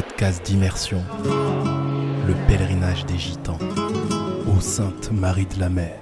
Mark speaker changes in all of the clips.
Speaker 1: podcast d'immersion, le pèlerinage des gitans aux Sainte Marie de la Mer.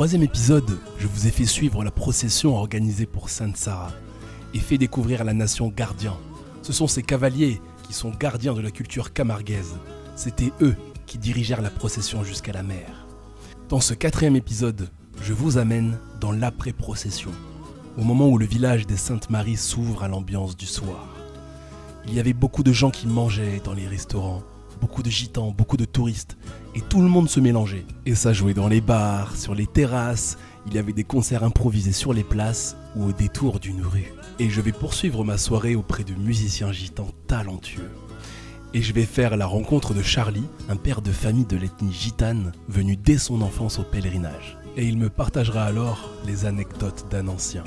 Speaker 1: Troisième épisode, je vous ai fait suivre la procession organisée pour Sainte Sarah et fait découvrir la nation gardien. Ce sont ces cavaliers qui sont gardiens de la culture camarguaise. C'était eux qui dirigèrent la procession jusqu'à la mer. Dans ce quatrième épisode, je vous amène dans l'après-procession, au moment où le village des Saintes-Maries s'ouvre à l'ambiance du soir. Il y avait beaucoup de gens qui mangeaient dans les restaurants, beaucoup de gitans, beaucoup de touristes, et tout le monde se mélangeait. Et ça jouait dans les bars, sur les terrasses, il y avait des concerts improvisés sur les places ou au détour d'une rue. Et je vais poursuivre ma soirée auprès de musiciens gitans talentueux. Et je vais faire la rencontre de Charlie, un père de famille de l'ethnie gitane, venu dès son enfance au pèlerinage. Et il me partagera alors les anecdotes d'un ancien.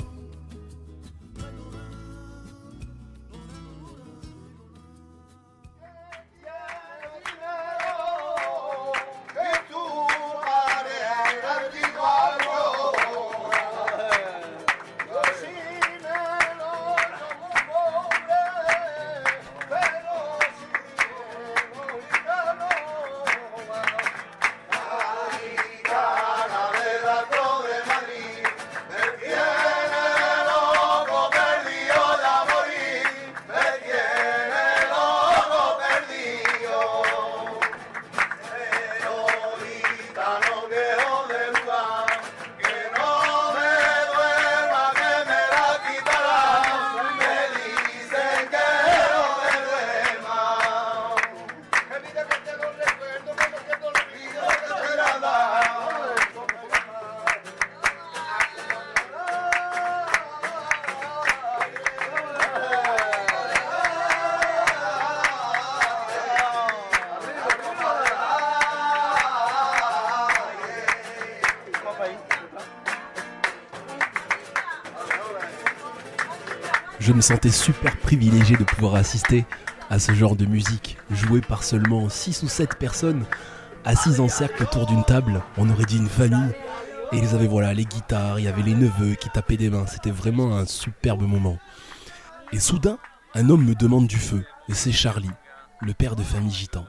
Speaker 1: Je me sentais super privilégié de pouvoir assister à ce genre de musique, jouée par seulement 6 ou 7 personnes, assises en cercle autour d'une table, on aurait dit une famille, et ils avaient voilà les guitares, il y avait les neveux qui tapaient des mains, c'était vraiment un superbe moment. Et soudain, un homme me demande du feu, et c'est Charlie, le père de famille gitan.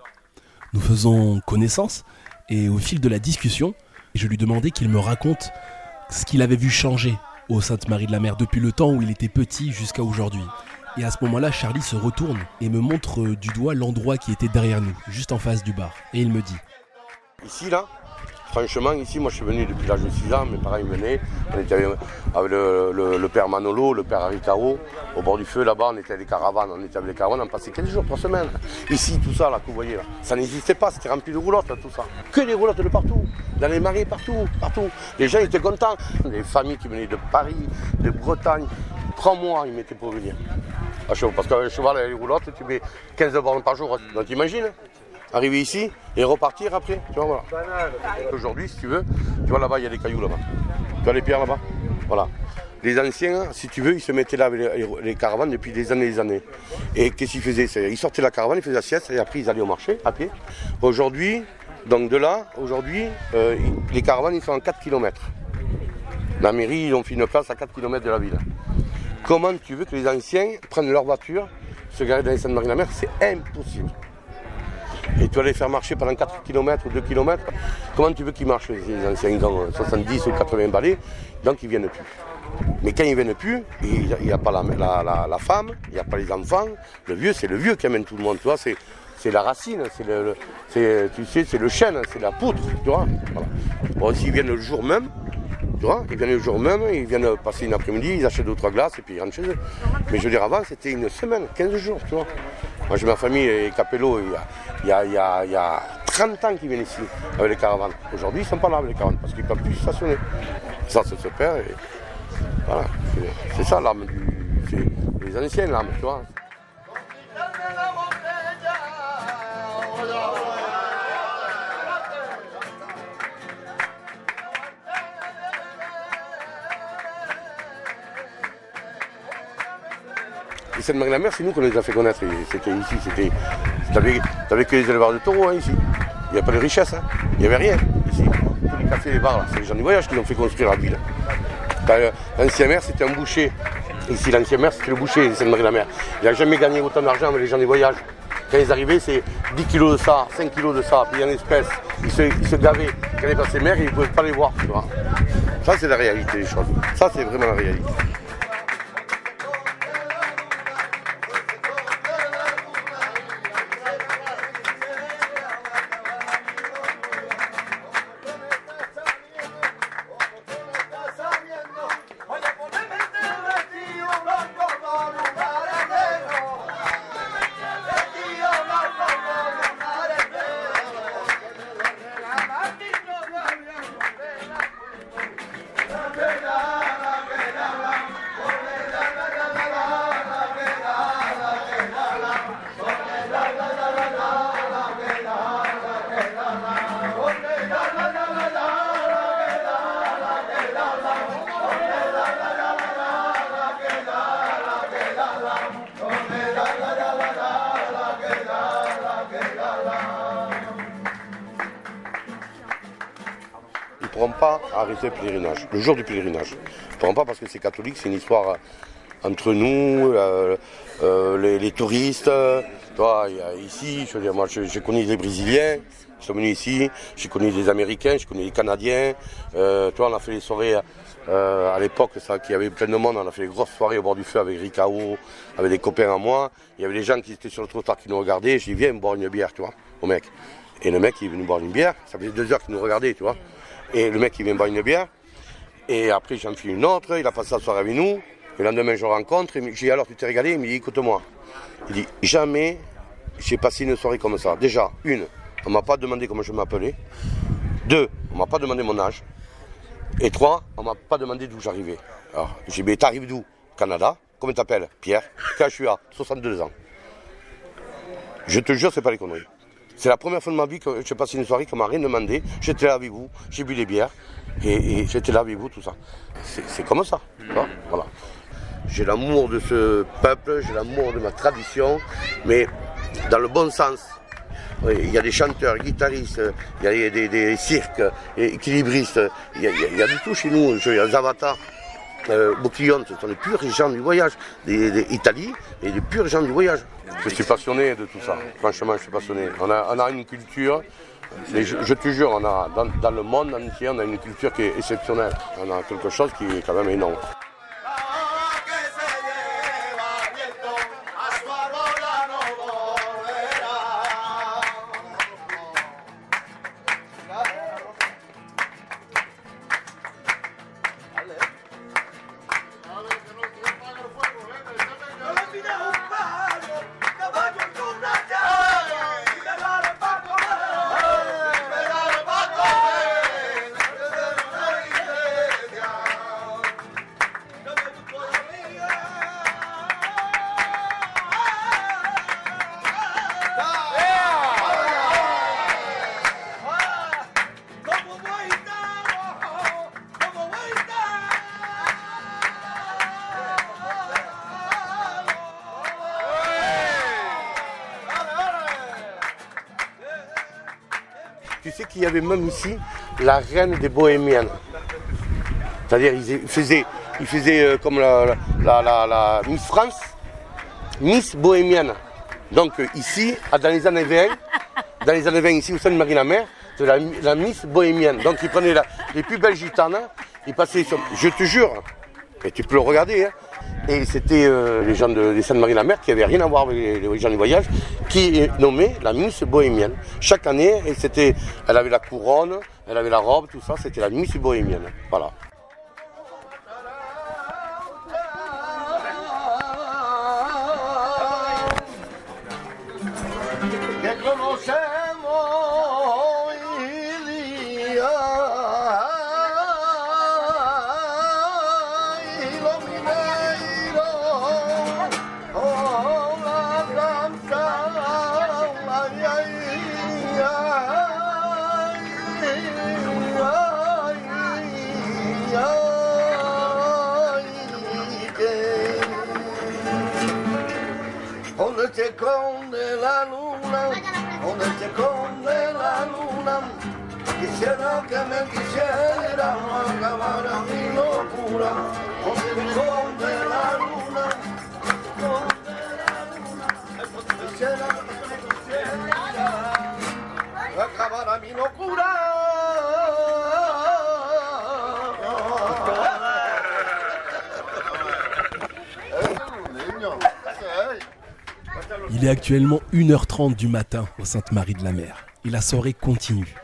Speaker 1: Nous faisons connaissance, et au fil de la discussion, je lui demandais qu'il me raconte ce qu'il avait vu changer au Sainte-Marie de la Mer depuis le temps où il était petit jusqu'à aujourd'hui. Et à ce moment-là, Charlie se retourne et me montre du doigt l'endroit qui était derrière nous, juste en face du bar. Et il me dit
Speaker 2: Ici, là, franchement, ici, moi je suis venu depuis l'âge de 6 ans, mes parents ils venaient, on était avec avec le, père Manolo, le père Aricaro, au bord du feu là-bas, on était avec les caravanes, on était avec les caravanes, on passait 15 jours par semaine. Ici, tout ça là que vous voyez là, ça n'existait pas, c'était rempli de roulottes tout ça. Que des roulottes de partout, dans les marais partout, partout. Les gens étaient contents, les familles qui venaient de Paris, de Bretagne, trois mois ils mettaient pour venir. À cheval, parce le cheval et les roulottes, tu mets 15 bornes par jour, donc t'imagines Arriver ici et repartir après, tu. Aujourd'hui, si tu veux, tu vois là-bas, il y a des cailloux là-bas. Tu vois les pierres là-bas Voilà. Les anciens, si tu veux, ils se mettaient là avec les, caravanes depuis des années et des années. Et qu'est-ce qu'ils faisaient? Ils sortaient la caravane, ils faisaient la sieste et après ils allaient au marché à pied. Aujourd'hui, donc de là, aujourd'hui, euh, les caravanes, ils sont en 4 km. La mairie, ils ont fait une place à 4 km de la ville. Comment tu veux que les anciens prennent leur voiture, se garer dans les Sainte-Marie-la-Mer C'est impossible. Et tu vas les faire marcher pendant 4 km ou 2 km. Comment tu veux qu'ils marchent, les anciens? Ils ont 70 ou 80 balais, donc ils ne viennent plus. Mais quand ils ne viennent plus, il n'y a, pas la, la- la- femme, il n'y a pas les enfants. Le vieux, c'est le vieux qui amène tout le monde. Tu vois, c'est, c'est la racine, c'est le, tu sais, le chêne, c'est la poutre. Tu vois. Bon, s'ils viennent le jour même, Tu vois, ils viennent le jour même, ils viennent passer une après-midi, ils achètent deux trois glaces et puis ils rentrent chez eux. Mais je veux dire, avant, c'était une semaine, 15 jours, tu vois. Moi, j'ai ma famille, les Capello, il y a, il y a- il y a- il y a 30 ans qu'ils viennent ici avec les caravanes. Aujourd'hui, ils ne sont pas là avec les caravanes parce qu'ils ne peuvent plus stationner. Ça, ça se perd et voilà. C'est- C'est ça l'âme du. C'est les anciens l'âme, tu vois. Et Sainte-Marie-la-Mer, c'est nous qu'on les a fait connaître. C'était ici, c'était. T'avais que les éleveurs de taureaux hein, ici. Il n'y a pas de richesse, hein. il n'y avait rien ici. Tous les cafés, les bars, c'est les gens du voyage qui l'ont fait construire la ville. Euh, L'ancien maire, c'était un boucher. Ici, l'ancien maire, c'était le boucher de Sainte-Marie-la-Mer. Il n'a jamais gagné autant d'argent avec les gens du voyage. Quand ils arrivaient, c'est 10 kilos de ça, 5 kilos de ça, puis en espèces. Ils se, ils se gavaient. Quand ils passaient maire, ils ne pouvaient pas les voir. Tu vois. Ça, c'est la réalité des choses. Ça, c'est vraiment la réalité. Pas arrêter le pèlerinage, le jour du pèlerinage. Pourront pas parce que c'est catholique, c'est une histoire euh, entre nous, euh, euh, les, touristes. A ici, je veux dire, moi j'ai connu des Brésiliens qui sont venus ici, j'ai connu des Américains, j'ai connu des Canadiens. Vois, on a fait des soirées à l'époque, ça, qu'il y avait plein de monde, on a fait des grosses soirées au bord du feu avec Ricao, avec des copains à moi. Il y avait des gens qui étaient sur le trottoir qui nous regardaient, je dis viens boire une bière, tu vois, au mec. Et le mec il est venu boire une bière, ça faisait deux heures qu'il nous regardait, tu vois. Et le mec il vient boire une bière, et après j'en fais une autre, il a passé la soirée avec nous. Et le lendemain je rencontre, et dis alors tu t'es régalé, il me dit écoute-moi. Il dit jamais j'ai passé une soirée comme ça. Déjà, une, on m'a pas demandé comment je m'appelais. Deux, on m'a pas demandé mon âge. Et trois, on m'a pas demandé d'où j'arrivais. Alors, j'ai dit, mais t'arrives d'où? Canada. Comment t'appelles? Pierre. Âge je suis à 62 ans. Je te jure, c'est pas les conneries. C'est la première fois de ma vie que j'ai passé une soirée qu'on m'a rien demandé. J'étais là avec vous, j'ai bu des bières, et, j'étais là avec vous, tout ça. C'est comme ça. Voilà. J'ai l'amour de ce peuple, j'ai l'amour de ma tradition, mais dans le bon sens. Il y a des chanteurs, guitaristes, il y a des, des- des cirques, équilibristes, il y, a, du tout chez nous. Je- Il y a des avatars. Euh, ce sont les purs gens du voyage. Des, et les purs gens du voyage. Je suis passionné de tout ça. Franchement, je suis passionné. On a, on a une culture, je te jure, on a, dans, dans le monde entier, on a une culture qui est exceptionnelle. On a quelque chose qui est quand même énorme. Qu'il y avait même ici la reine des bohémiennes. C'est-à-dire, ils faisaient, ils faisaient euh, comme la, la- la- Miss France, Miss bohémienne. Donc euh, ici, dans les années 20, dans les années 20 ici au sein de Marie-la-Mer, c'est la, Miss bohémienne. Donc ils prenaient les plus belles gitanes, ils passaient sur, je te jure, et tu peux le regarder, hein, et c'était euh, les gens de, Sainte-Marie-la-Mer qui n'avaient rien à voir avec les, gens du voyage, qui nommée la Miss bohémienne. Chaque année, elle avait la couronne, elle avait la robe, tout ça, c'était la Miss bohémienne. Voilà. Esconde la luna, donde se esconde la luna. Quisiera que me quisiera acabar mi locura, donde se esconde la luna. donde la luna. Quisiera que me quisiera acabar mi locura.
Speaker 1: Il est actuellement 1h30 du matin au Sainte-Marie de la Mer et la soirée continue.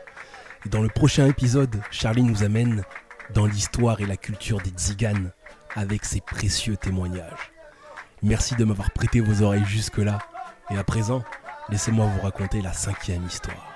Speaker 1: Dans le prochain épisode, Charlie nous amène dans l'histoire et la culture des Tziganes avec ses précieux témoignages. Merci de m'avoir prêté vos oreilles jusque-là et à présent, laissez-moi vous raconter la cinquième histoire.